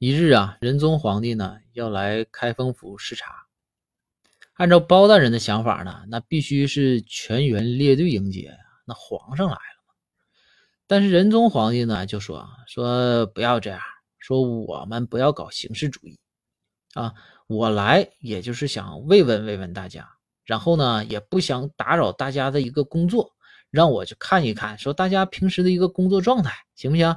一日啊，仁宗皇帝呢要来开封府视察。按照包大人的想法呢，那必须是全员列队迎接呀，那皇上来了嘛。但是仁宗皇帝呢就说说不要这样，说我们不要搞形式主义啊，我来也就是想慰问慰问大家，然后呢也不想打扰大家的一个工作，让我去看一看，说大家平时的一个工作状态行不行？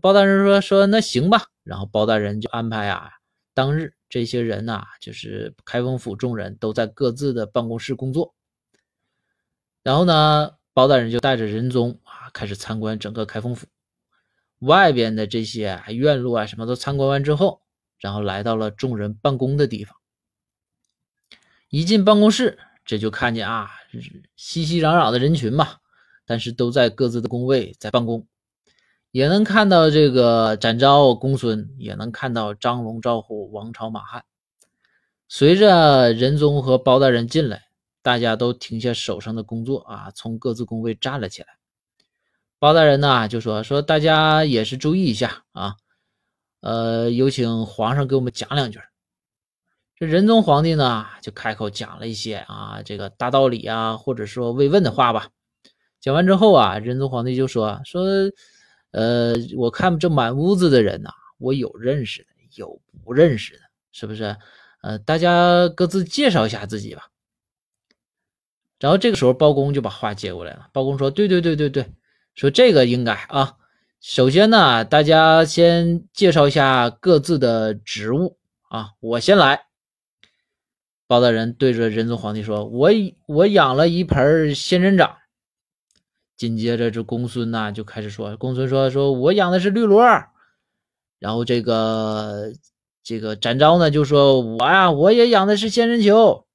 包大人说说那行吧，然后包大人就安排啊，当日这些人呐，就是开封府众人都在各自的办公室工作。然后呢，包大人就带着仁宗啊，开始参观整个开封府外边的这些院落啊，什么都参观完之后，然后来到了众人办公的地方。一进办公室，这就看见啊，熙熙攘攘的人群嘛，但是都在各自的工位在办公。也能看到这个展昭公孙，也能看到张龙赵虎王朝马汉。随着仁宗和包大人进来，大家都停下手上的工作啊，从各自工位站了起来。包大人呢就说：“说大家也是注意一下啊，呃，有请皇上给我们讲两句。”这仁宗皇帝呢就开口讲了一些啊，这个大道理啊，或者说慰问的话吧。讲完之后啊，仁宗皇帝就说：“说。”呃，我看这满屋子的人呐，我有认识的，有不认识的，是不是？呃，大家各自介绍一下自己吧。然后这个时候，包公就把话接过来了。包公说：“对对对对对，说这个应该啊。首先呢，大家先介绍一下各自的职务啊。我先来。”包大人对着仁宗皇帝说：“我我养了一盆仙人掌。”紧接着，这公孙呐就开始说：“公孙说说我养的是绿萝。”然后这个这个展昭呢就说：“我呀，我也养的是仙人球。”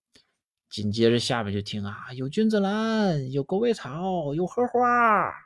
紧接着下面就听啊，有君子兰，有狗尾草，有荷花。